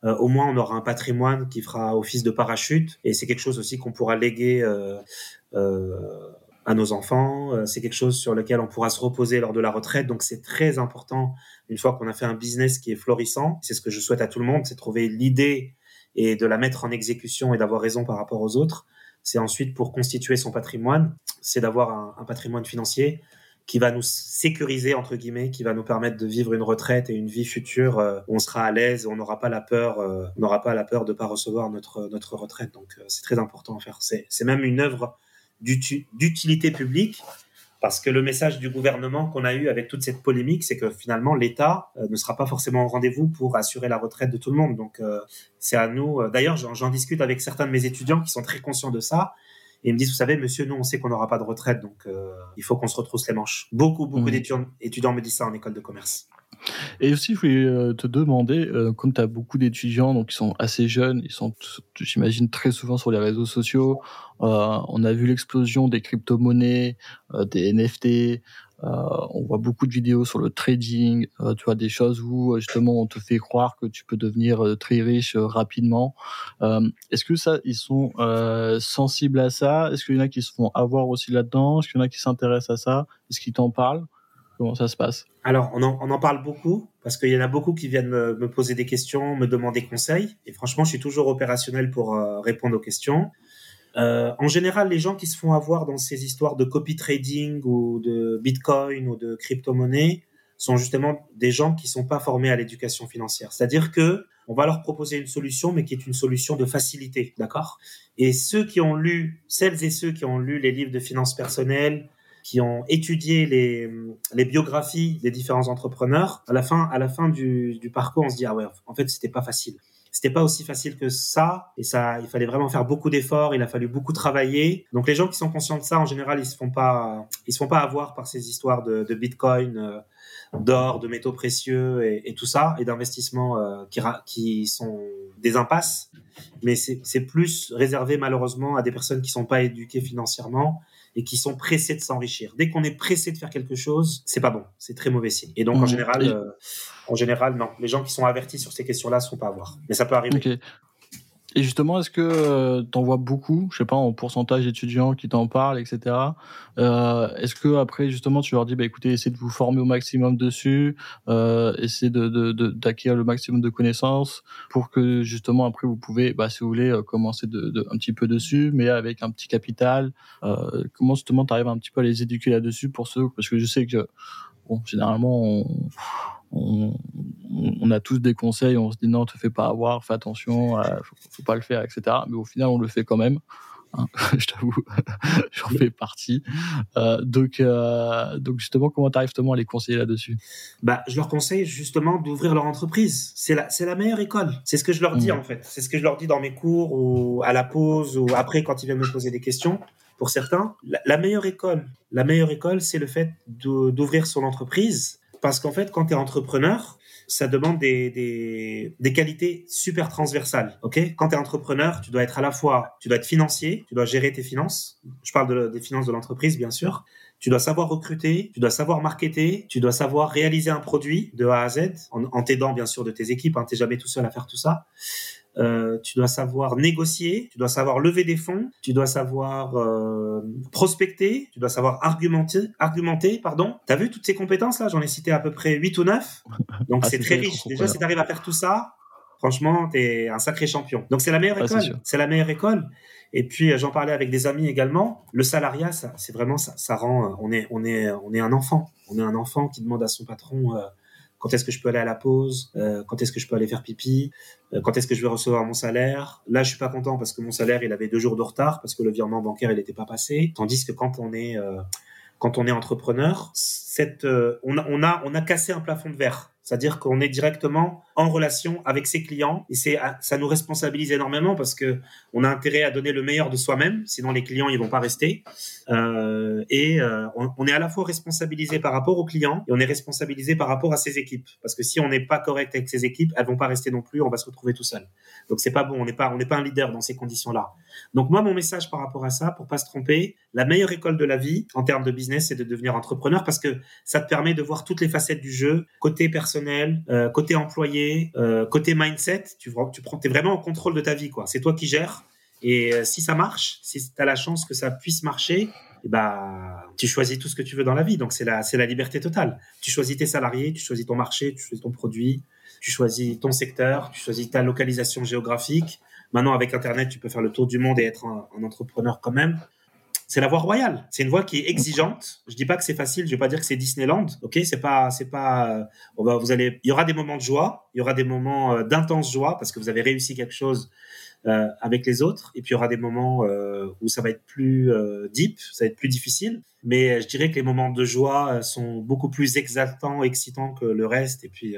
Euh, au moins on aura un patrimoine qui fera office de parachute et c'est quelque chose aussi qu'on pourra léguer euh, euh, à nos enfants. c'est quelque chose sur lequel on pourra se reposer lors de la retraite. Donc c'est très important une fois qu'on a fait un business qui est florissant. C'est ce que je souhaite à tout le monde, c'est trouver l'idée et de la mettre en exécution et d'avoir raison par rapport aux autres. C'est ensuite pour constituer son patrimoine, c'est d'avoir un patrimoine financier qui va nous sécuriser entre guillemets, qui va nous permettre de vivre une retraite et une vie future où on sera à l'aise, on n'aura pas la peur, euh, on n'aura pas la peur de pas recevoir notre notre retraite. Donc euh, c'est très important à faire. C'est même une œuvre d'utilité publique parce que le message du gouvernement qu'on a eu avec toute cette polémique, c'est que finalement l'État euh, ne sera pas forcément au rendez-vous pour assurer la retraite de tout le monde. Donc c'est à nous. D'ailleurs, j'en discute avec certains de mes étudiants qui sont très conscients de ça et ils me disent, vous savez, monsieur, nous, on sait qu'on n'aura pas de retraite, donc euh, il faut qu'on se retrousse les manches. Beaucoup, beaucoup mmh. d'étudiants me disent ça en école de commerce. Et aussi, je voulais euh, te demander, euh, comme tu as beaucoup d'étudiants, donc ils sont assez jeunes, ils sont, j'imagine, très souvent sur les réseaux sociaux. Euh, on a vu l'explosion des crypto-monnaies, des NFT, on voit beaucoup de vidéos sur le trading, tu vois des choses où justement on te fait croire que tu peux devenir très riche rapidement. Est-ce que ça, ils sont sensibles à ça? Est-ce qu'il y en a qui se font avoir aussi là-dedans? Est-ce qu'il y en a qui s'intéressent à ça? Est-ce qu'ils t'en parlent? Comment ça se passe? Alors, on en, parle beaucoup parce qu'il y en a beaucoup qui viennent me, poser des questions, me demander conseils. Et franchement, je suis toujours opérationnel pour euh, répondre aux questions. Euh, en général, les gens qui se font avoir dans ces histoires de copy trading ou de Bitcoin ou de crypto-monnaie sont justement des gens qui sont pas formés à l'éducation financière. C'est-à-dire que on va leur proposer une solution, mais qui est une solution de facilité, d'accord? Et ceux qui ont lu, celles et ceux qui ont lu les livres de finances personnelles, qui ont étudié les, biographies des différents entrepreneurs, à la fin, à la fin du, du parcours, on se dit ah ouais, en fait c'était pas facile. C'était pas aussi facile que ça, et ça, il fallait vraiment faire beaucoup d'efforts, il a fallu beaucoup travailler. Donc les gens qui sont conscients de ça, en général, ils se font pas, ils se font pas avoir par ces histoires de, de Bitcoin, euh, d'or, de métaux précieux et, et tout ça, et d'investissements euh, qui, qui sont des impasses. Mais c'est plus réservé malheureusement à des personnes qui sont pas éduquées financièrement et qui sont pressés de s'enrichir. Dès qu'on est pressé de faire quelque chose, c'est pas bon, c'est très mauvais signe. Et donc en mmh. général, euh, en général, non, les gens qui sont avertis sur ces questions-là ne sont pas à voir. Mais ça peut arriver. Et justement, est-ce que euh, tu en vois beaucoup, je sais pas, en pourcentage d'étudiants qui t'en parlent, etc. Euh, est-ce que après, justement, tu leur dis, bah écoutez, essayez de vous former au maximum dessus, euh, essayez d'acquérir le maximum de connaissances pour que justement après vous pouvez, bah, si vous voulez, euh, commencer un petit peu dessus, mais avec un petit capital. Comment justement tu arrives un petit peu à les éduquer là-dessus pour ceux, parce que je sais que bon, généralement on on, on, a tous des conseils, on se dit non, te fais pas avoir, fais attention, euh, faut, faut, pas le faire, etc. Mais au final, on le fait quand même. Hein, je t'avoue, j'en fais partie. Euh, donc, euh, donc justement, comment t'arrives justement à les conseiller là-dessus? Bah, je leur conseille justement d'ouvrir leur entreprise. C'est la, c'est la meilleure école. C'est ce que je leur dis mmh. en fait. C'est ce que je leur dis dans mes cours ou à la pause ou après quand ils viennent me poser des questions. Pour certains, la, la meilleure école, la meilleure école, c'est le fait d'ouvrir son entreprise parce qu'en fait, quand tu es entrepreneur, ça demande des, des, des, qualités super transversales. Ok, quand tu es entrepreneur, tu dois être à la fois, tu dois être financier, tu dois gérer tes finances. Je parle de, des finances de l'entreprise, bien sûr. Tu dois savoir recruter, tu dois savoir marketer, tu dois savoir réaliser un produit de A à Z en, t'aidant bien sûr de tes équipes. Hein, T'es jamais tout seul à faire tout ça. Euh, tu dois savoir négocier, tu dois savoir lever des fonds, tu dois savoir euh, prospecter, tu dois savoir argumenter, argumenter, pardon. T'as vu toutes ces compétences là J'en ai cité à peu près 8 ou 9. Donc ah, c'est très riche. Déjà, si t'arrives à faire tout ça, franchement, t'es un sacré champion. Donc c'est la meilleure ah, école. C'est la meilleure école. Et puis j'en parlais avec des amis également. Le salariat, ça, c'est vraiment ça, ça rend. On est, on est, on est un enfant. On est un enfant qui demande à son patron. Euh, quand est-ce que je peux aller à la pause, euh, quand est-ce que je peux aller faire pipi, euh, quand est-ce que je vais recevoir mon salaire. Là, je suis pas content parce que mon salaire, il avait deux jours de retard parce que le virement bancaire, il n'était pas passé. Tandis que quand on est euh, quand on est entrepreneur, cette, on, a, on, a, on a cassé un plafond de verre. C'est-à-dire qu'on est directement en relation avec ses clients et c'est ça nous responsabilise énormément parce que on a intérêt à donner le meilleur de soi-même, sinon les clients ils vont pas rester. Euh, et euh, on, est à la fois responsabilisé par rapport aux clients et on est responsabilisé par rapport à ses équipes parce que si on n'est pas correct avec ses équipes, elles vont pas rester non plus, on va se retrouver tout seul. Donc c'est pas bon, on n'est pas on n'est pas un leader dans ces conditions-là. Donc moi mon message par rapport à ça, pour pas se tromper, la meilleure école de la vie en termes de business, c'est de devenir entrepreneur parce que ça te permet de voir toutes les facettes du jeu, côté personnel, euh, côté employé, euh, côté mindset. Tu, prends, es vraiment en contrôle de ta vie, quoi. C'est toi qui gères. Et euh, si ça marche, si tu as la chance que ça puisse marcher, et eh bah, tu choisis tout ce que tu veux dans la vie. Donc c'est la, c'est la liberté totale. Tu choisis tes salariés, tu choisis ton marché, tu choisis ton produit, tu choisis ton secteur, tu choisis ta localisation géographique. Maintenant, avec Internet, tu peux faire le tour du monde et être un entrepreneur quand même c'est la voie royale. C'est une voie qui est exigeante. Je dis pas que c'est facile. Je vais pas dire que c'est Disneyland. Ok, c'est pas, c'est pas. Euh, on va, vous allez. Il y aura des moments de joie. Il y aura des moments euh, d'intense joie parce que vous avez réussi quelque chose euh, avec les autres. Et puis il y aura des moments euh, où ça va être plus euh, deep, ça va être plus difficile. Mais je dirais que les moments de joie sont beaucoup plus exaltants, excitants que le reste. Et puis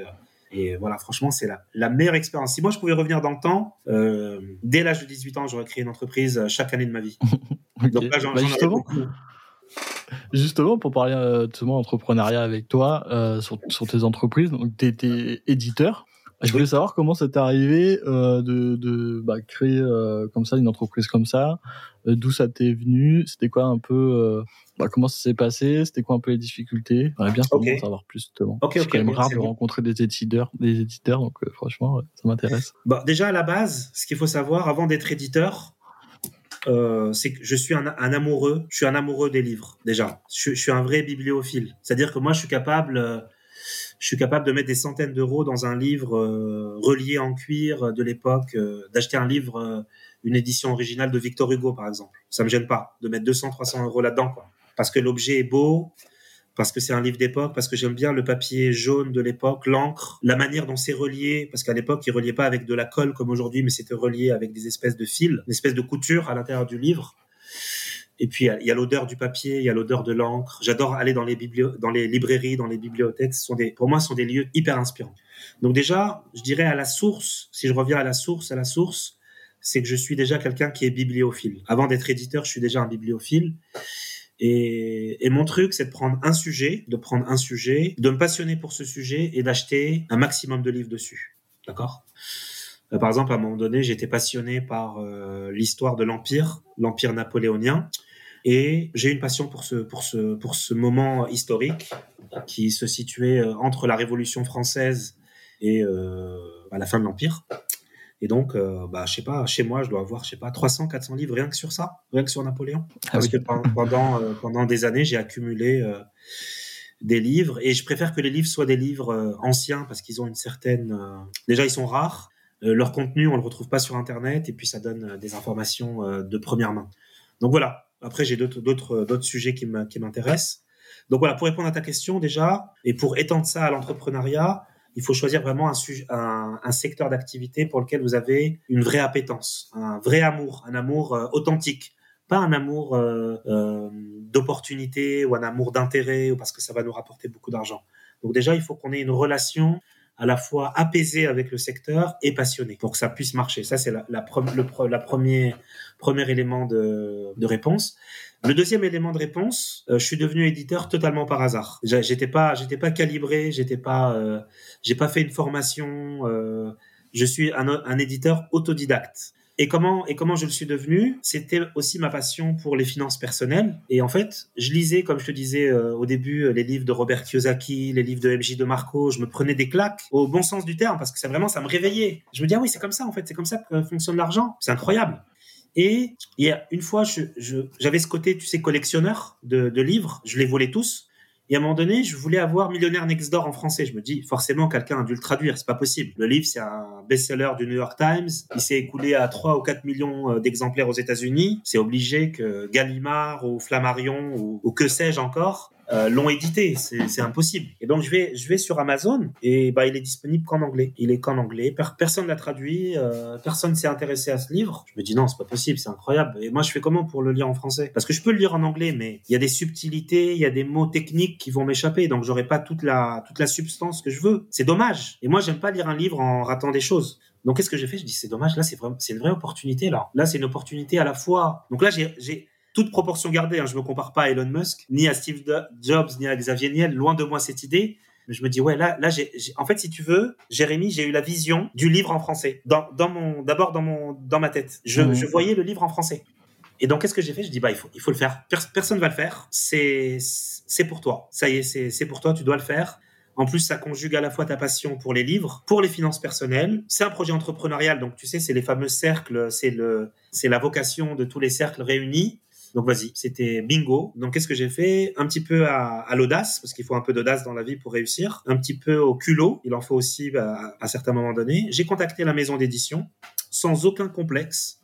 et voilà, franchement, c'est la, la meilleure expérience. Si moi, je pouvais revenir dans le temps, euh, dès l'âge de 18 ans, j'aurais créé une entreprise euh, chaque année de ma vie. Donc là, j'en bah justement, justement, pour parler euh, justement entrepreneuriat avec toi euh, sur, sur, tes entreprises, donc tu étais éditeur. Je voulais savoir comment c'était arrivé euh, de, de bah, créer euh, comme ça une entreprise comme ça, d'où ça t'est venu, c'était quoi un peu, bah, comment ça s'est passé, c'était quoi un peu les difficultés? J'aimerais bien Ok. savoir plus justement. C'est quand même rare de bon. rencontrer des éditeurs, des éditeurs, donc franchement, ouais, ça m'intéresse. Bon, déjà à la base, ce qu'il faut savoir avant d'être éditeur, euh, c'est que je suis un, un amoureux. Je suis un amoureux des livres. Déjà, je, je suis un vrai bibliophile. C'est-à-dire que moi, je suis capable, euh, je suis capable de mettre des centaines d'euros dans un livre euh, relié en cuir de l'époque, euh, d'acheter un livre, euh, une édition originale de Victor Hugo, par exemple. Ça me gêne pas de mettre 200, 300 euros là-dedans, quoi. Parce que l'objet est beau, parce que c'est un livre d'époque, parce que j'aime bien le papier jaune de l'époque, l'encre, la manière dont c'est relié, parce qu'à l'époque, il reliait pas avec de la colle comme aujourd'hui, mais c'était relié avec des espèces de fils, une espèce de couture à l'intérieur du livre. Et puis, il y a- l'odeur du papier, il y a l'odeur de l'encre. J'adore aller dans les, dans les librairies, dans les bibliothèques. Pour moi, ce sont des lieux hyper inspirants. Donc déjà, je dirais à la source, si je reviens à la source, à la source, c'est que je suis déjà quelqu'un qui est bibliophile. Avant d'être éditeur, je suis déjà un bibliophile. Et, mon truc, c'est de prendre un sujet, de prendre un sujet, de me passionner pour ce sujet et d'acheter un maximum de livres dessus. D'accord? Euh, Par exemple, à un moment donné, j'étais passionné par euh, l'histoire de l'Empire, l'Empire napoléonien. Et j'ai une passion pour ce, pour, ce, pour ce moment historique qui se situait euh, entre la Révolution française et la fin de l'Empire. Et donc, euh, bah, je sais pas, chez moi, je dois avoir, je sais pas, 300, 400 livres rien que sur ça, rien que sur Napoléon. Parce oui. que pen- pendant, euh, pendant des années, j'ai accumulé euh, des livres et je préfère que les livres soient des livres anciens parce qu'ils ont une certaine. Déjà, ils sont rares. Leur contenu, on le retrouve pas sur Internet et puis ça donne des informations de première main. Donc voilà. Après, j'ai d'autres d'autres d'autres sujets qui m'intéressent. Donc voilà, pour répondre à ta question déjà et pour étendre ça à l'entrepreneuriat, il faut choisir vraiment un, un secteur d'activité pour lequel vous avez une vraie appétence, un vrai amour, un amour euh, authentique, pas un amour euh, euh, d'opportunité ou un amour d'intérêt ou parce que ça va nous rapporter beaucoup d'argent. Donc déjà, il faut qu'on ait une relation à la fois apaisée avec le secteur et passionnée pour que ça puisse marcher. Ça, c'est la, la, le la premier, premier élément de, de réponse. Le deuxième élément de réponse, euh, je suis devenu éditeur totalement par hasard. J'étais pas, j'étais pas calibré, j'étais pas, euh, j'ai pas fait une formation. euh, je suis un, un éditeur autodidacte. Et comment et comment je le suis devenu? C'était aussi ma passion pour les finances personnelles. Et en fait, je lisais, comme je te disais euh, au début, les livres de Robert Kiyosaki, les livres de MJ de Marco. Je me prenais des claques au bon sens du terme parce que ça vraiment ça me réveillait. Je me dis ah oui c'est comme ça en fait, c'est comme ça que fonctionne l'argent. C'est incroyable. Et il une fois, j'avais ce côté, tu sais, collectionneur de, de livres. Je les volais tous. Et à un moment donné, je voulais avoir Millionnaire Next Door en français. Je me dis, forcément, quelqu'un a dû le traduire. C'est pas possible. Le livre, c'est un best-seller du New York Times. Il s'est écoulé à 3 ou 4 millions euh, d'exemplaires aux États-Unis. C'est obligé que Gallimard ou Flammarion ou, ou que sais-je encore euh, l'ont édité. C'est impossible. Et donc, je vais, je vais sur Amazon et bah, il est disponible qu'en anglais. Il est qu'en anglais. Per- personne l'a traduit. euh, personne s'est intéressé à ce livre. Je me dis non, c'est pas possible. C'est incroyable. Et moi, je fais comment pour le lire en français? Parce que je peux le lire en anglais, mais il y a des subtilités, il y a des mots techniques qui vont m'échapper. Donc, j'aurai pas toute la, toute la substance que je veux. C'est dommage. Et moi, j'aime pas lire un livre en ratant des choses. Donc, qu'est-ce que j'ai fait? Je dis, c'est dommage. Là, c'est une vraie opportunité. Là, là, c'est une opportunité à la fois. Donc là, j'ai toute proportion gardée. Hein, je me compare pas à Elon Musk, ni à Steve Jobs, ni à Xavier Niel. Loin de moi cette idée. Mais je me dis ouais là là j'ai en fait si tu veux Jérémy j'ai eu la vision du livre en français dans dans mon d'abord dans mon dans ma tête je, Mhm. je voyais le livre en français et donc qu'est-ce que j'ai fait? Je dis bah il faut il faut le faire Pers- personne va le faire c'est c'est pour toi ça y est c'est c'est pour toi tu dois le faire en plus, ça conjugue à la fois ta passion pour les livres, pour les finances personnelles. C'est un projet entrepreneurial, donc tu sais, c'est les fameux cercles, c'est le, c'est la vocation de tous les cercles réunis. Donc vas-y, c'était bingo. Donc qu'est-ce que j'ai fait? Un petit peu à, l'audace, parce qu'il faut un peu d'audace dans la vie pour réussir. Un petit peu au culot, il en faut aussi bah, à certains moments donnés. J'ai contacté la maison d'édition sans aucun complexe.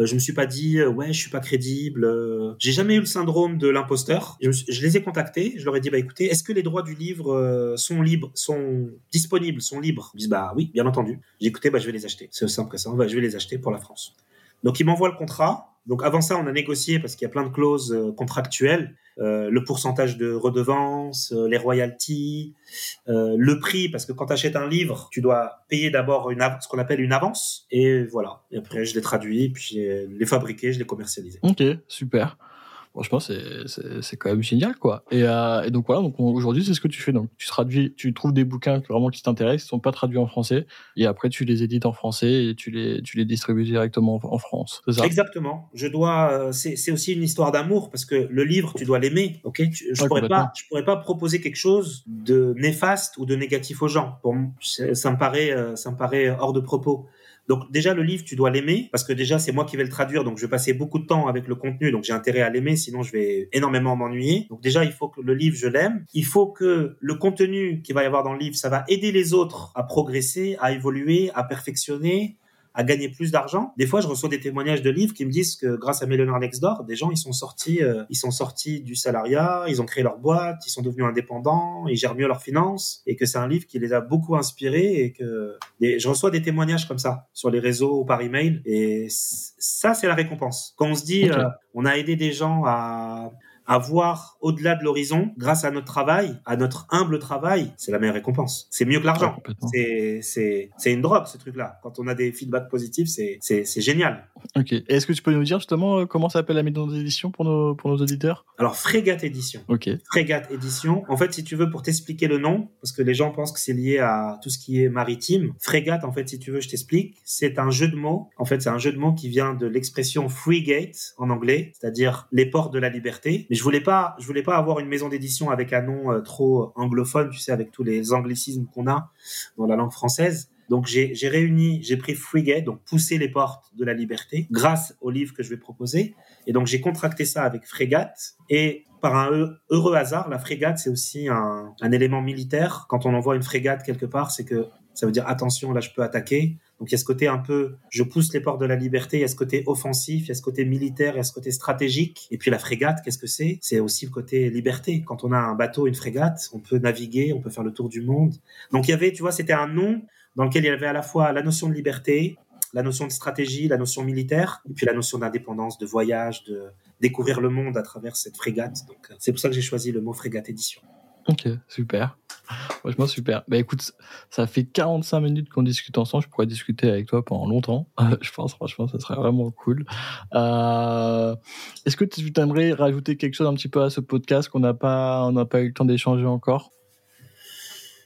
Euh, je me suis pas dit euh, ouais je suis pas crédible. euh. J'ai jamais eu le syndrome de l'imposteur. Je, les ai contactés. Je leur ai dit bah écoutez est-ce que les droits du livre sont libres, sont disponibles, sont libres? Ils disent bah oui bien entendu. J'ai dit écoutez bah je vais les acheter. C'est aussi simple que ça. Bah, je vais les acheter pour la France. Donc ils m'envoient le contrat. Donc avant ça, on a négocié parce qu'il y a plein de clauses euh, contractuelles, Euh, le pourcentage de redevance, euh, les royalties, le prix parce que quand tu achètes un livre, tu dois payer d'abord ce qu'on appelle une avance et voilà. Et après je l'ai traduit, puis je l'ai fabriqué, je l'ai commercialisé. Ok, super. Franchement, c'est quand même génial, quoi. Et, euh, et donc voilà, donc aujourd'hui, c'est ce que tu fais. Donc tu traduis, tu trouves des bouquins vraiment qui t'intéressent, qui sont pas traduits en français, et après tu les édites en français et tu les, tu les distribues directement en, France. Ça? Exactement. Je dois, euh, c'est aussi une histoire d'amour parce que le livre, tu dois l'aimer, ok? Je pourrais pas, je pourrais pas proposer quelque chose de néfaste ou de négatif aux gens. Pour, ça me paraît, euh, ça me paraît hors de propos. Donc déjà le livre, tu dois l'aimer parce que déjà c'est moi qui vais le traduire, donc je vais passer beaucoup de temps avec le contenu, donc j'ai intérêt à l'aimer, sinon je vais énormément m'ennuyer. Donc déjà il faut que le livre je l'aime, il faut que le contenu qui va y avoir dans le livre, ça va aider les autres à progresser, à évoluer, à perfectionner, à gagner plus d'argent. Des fois, je reçois des témoignages de livres qui me disent que grâce à Millionaire Next Door, des gens ils sont sortis, euh, ils sont sortis du salariat, ils ont créé leur boîte, ils sont devenus indépendants, ils gèrent mieux leurs finances, et que c'est un livre qui les a beaucoup inspirés et que je reçois des témoignages comme ça sur les réseaux ou par email, et ça c'est la récompense. Quand on se dit, euh, on a aidé des gens à à voir au-delà de l'horizon grâce à notre travail, à notre humble travail, c'est la meilleure récompense. C'est mieux que l'argent. c'est une drogue ce truc-là. Quand on a des feedbacks positifs, c'est génial. Ok. Est-ce que tu peux nous dire justement euh, comment s'appelle la maison d'édition pour nos pour nos auditeurs? Alors Frégate Édition. Ok. Frégate Édition. En fait, si tu veux, pour t'expliquer le nom, parce que les gens pensent que c'est lié à tout ce qui est maritime. Frégate, en fait, si tu veux, je t'explique. C'est un jeu de mots. En fait, c'est un jeu de mots qui vient de l'expression frigate en anglais, c'est-à-dire les ports de la liberté. Mais je voulais pas, je voulais pas avoir une maison d'édition avec un nom euh, trop anglophone, tu sais, avec tous les anglicismes qu'on a dans la langue française. Donc j'ai réuni, j'ai pris Frigate, donc pousser les portes de la liberté, grâce au livre que je vais proposer. Et donc j'ai contracté ça avec Frégate. Et par un heureux hasard, la frégate c'est aussi un, un élément militaire. Quand on envoie une frégate quelque part, c'est que ça veut dire attention, là je peux attaquer. Donc il y a ce côté un peu, je pousse les portes de la liberté, il y a ce côté offensif, il y a ce côté militaire, il y a ce côté stratégique. Et puis la frégate, qu'est-ce que c'est? C'est aussi le côté liberté. Quand on a un bateau, une frégate, on peut naviguer, on peut faire le tour du monde. Donc il y avait, tu vois, c'était un nom dans lequel il y avait à la fois la notion de liberté, la notion de stratégie, la notion militaire, et puis la notion d'indépendance, de voyage, de découvrir le monde à travers cette frégate. Donc c'est pour ça que j'ai choisi le mot frégate édition. Ok, super. Franchement, super. Bah écoute, ça fait 45 minutes qu'on discute ensemble. Je pourrais discuter avec toi pendant longtemps. je pense, franchement, ça serait vraiment cool. Euh, est-ce que tu aimerais rajouter quelque chose un petit peu à ce podcast qu'on n'a pas, n'a pas eu le temps d'échanger encore?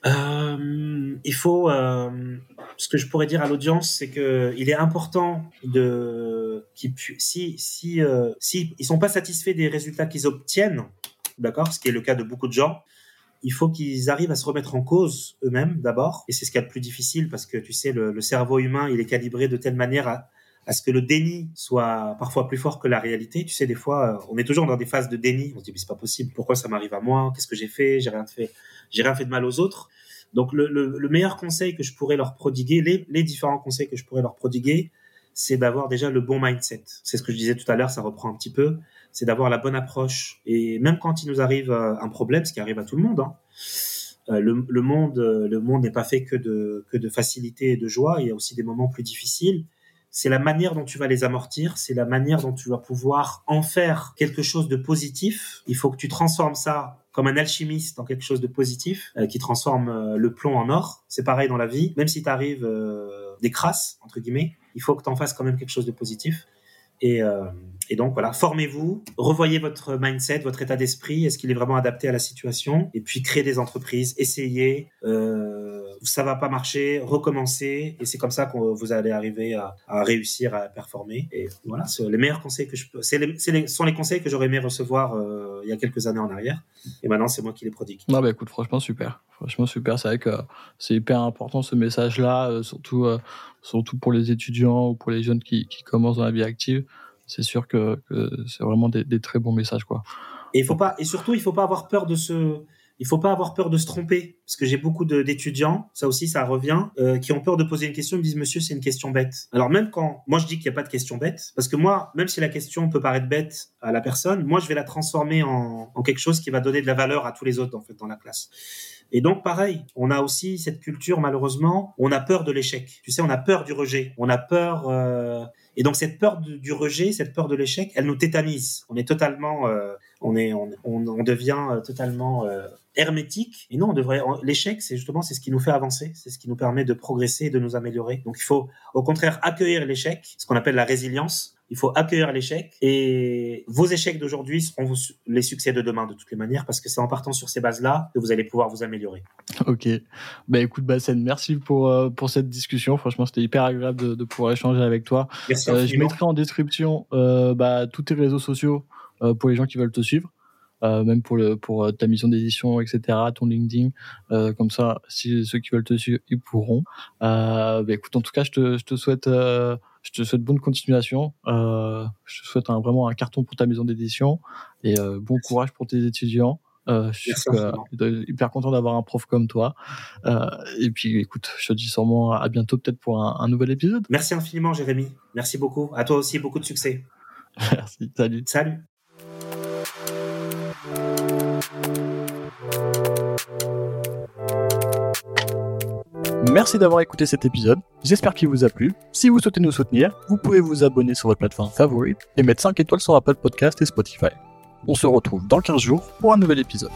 Euh, il faut, euh, ce que je pourrais dire à l'audience, c'est que il est important de, si si si ils sont pas satisfaits des résultats qu'ils obtiennent, d'accord, ce qui est le cas de beaucoup de gens, il faut qu'ils arrivent à se remettre en cause eux-mêmes d'abord. Et c'est ce qu'il y a de plus difficile parce que tu sais, le, cerveau humain, il est calibré de telle manière à, à, ce que le déni soit parfois plus fort que la réalité. Tu sais, des fois, euh, on est toujours dans des phases de déni. On se dit, mais c'est pas possible. Pourquoi ça m'arrive à moi? Qu'est-ce que j'ai fait? J'ai rien fait. J'ai rien fait de mal aux autres. Donc, le, le, le, meilleur conseil que je pourrais leur prodiguer, les, les différents conseils que je pourrais leur prodiguer, c'est d'avoir déjà le bon mindset. C'est ce que je disais tout à l'heure, ça reprend un petit peu c'est d'avoir la bonne approche. Et même quand il nous arrive euh, un problème, ce qui arrive à tout le monde, hein, euh, le, monde, euh, le monde n'est pas fait que de, que de facilité et de joie. Il y a aussi des moments plus difficiles. C'est la manière dont tu vas les amortir, c'est la manière dont tu vas pouvoir en faire quelque chose de positif. Il faut que tu transformes ça comme un alchimiste en quelque chose de positif, qui transforme le plomb en or. C'est pareil dans la vie. Même si tu arrives des crasses, entre guillemets, il faut que tu en fasses quand même quelque chose de positif. Et, euh, donc voilà, formez-vous, revoyez votre mindset, votre état d'esprit, est-ce qu'il est vraiment adapté à la situation? Et puis créez des entreprises, essayez, euh, ça va pas marcher, recommencez, et c'est comme ça que vous allez arriver à, à, réussir à performer. Et voilà, les meilleurs conseils que je peux, c'est les, sont les conseils que j'aurais aimé recevoir euh, il y a quelques années en arrière, et maintenant c'est moi qui les prodigue. Non bah écoute, franchement super, franchement super, c'est vrai que c'est hyper important ce message-là, euh, surtout euh, surtout pour les étudiants ou pour les jeunes qui, qui commencent dans la vie active c'est sûr que, c'est vraiment des, très bons messages, quoi. Et il faut pas, et surtout, il faut pas avoir peur de se, il faut pas avoir peur de se tromper, parce que j'ai beaucoup d'étudiants, ça aussi, ça revient, euh, qui ont peur de poser une question, ils me disent, monsieur, c'est une question bête. Alors même quand, moi, je dis qu'il n'y a pas de question bête, parce que moi, même si la question peut paraître bête à la personne, moi, je vais la transformer en, en quelque chose qui va donner de la valeur à tous les autres, en fait, dans la classe. Et donc, pareil, on a aussi cette culture, malheureusement, on a peur de l'échec. Tu sais, on a peur du rejet. On a peur, euh, et donc cette peur du, rejet, cette peur de l'échec, elle nous tétanise. On est totalement, euh, on est, on, devient euh, totalement euh, hermétique. Et non. L'échec, c'est justement c'est ce qui nous fait avancer, c'est ce qui nous permet de progresser et de nous améliorer. Donc il faut au contraire accueillir l'échec, ce qu'on appelle la résilience. Il faut accueillir l'échec et vos échecs d'aujourd'hui seront les succès de demain de toutes les manières parce que c'est en partant sur ces bases-là que vous allez pouvoir vous améliorer. Ok. Bah écoute Bassène, merci pour euh, pour cette discussion. Franchement, c'était hyper agréable de, de, pouvoir échanger avec toi. Merci euh, je mettrai en description euh, bah, tous tes réseaux sociaux pour les gens qui veulent te suivre. Euh, même pour le pour ta mission d'édition, etc., ton LinkedIn, euh, comme ça, si ceux qui veulent te suivre, ils pourront. Euh, bah, écoute, en tout cas, je te, je te souhaite je te souhaite bonne continuation. Euh, je te souhaite un, vraiment un carton pour ta maison d'édition et euh, bon courage pour tes étudiants. Euh, je suis hyper content d'avoir un prof comme toi. Et puis, écoute, je te dis sûrement à bientôt peut-être pour un, un, nouvel épisode. Merci infiniment, Jérémy. Merci beaucoup. À toi aussi, beaucoup de succès. Merci. Salut. Salut. Merci d'avoir écouté cet épisode, j'espère qu'il vous a plu. Si vous souhaitez nous soutenir, vous pouvez vous abonner sur votre plateforme favorite et mettre 5 étoiles sur Apple Podcast et Spotify. On se retrouve dans 15 jours pour un nouvel épisode.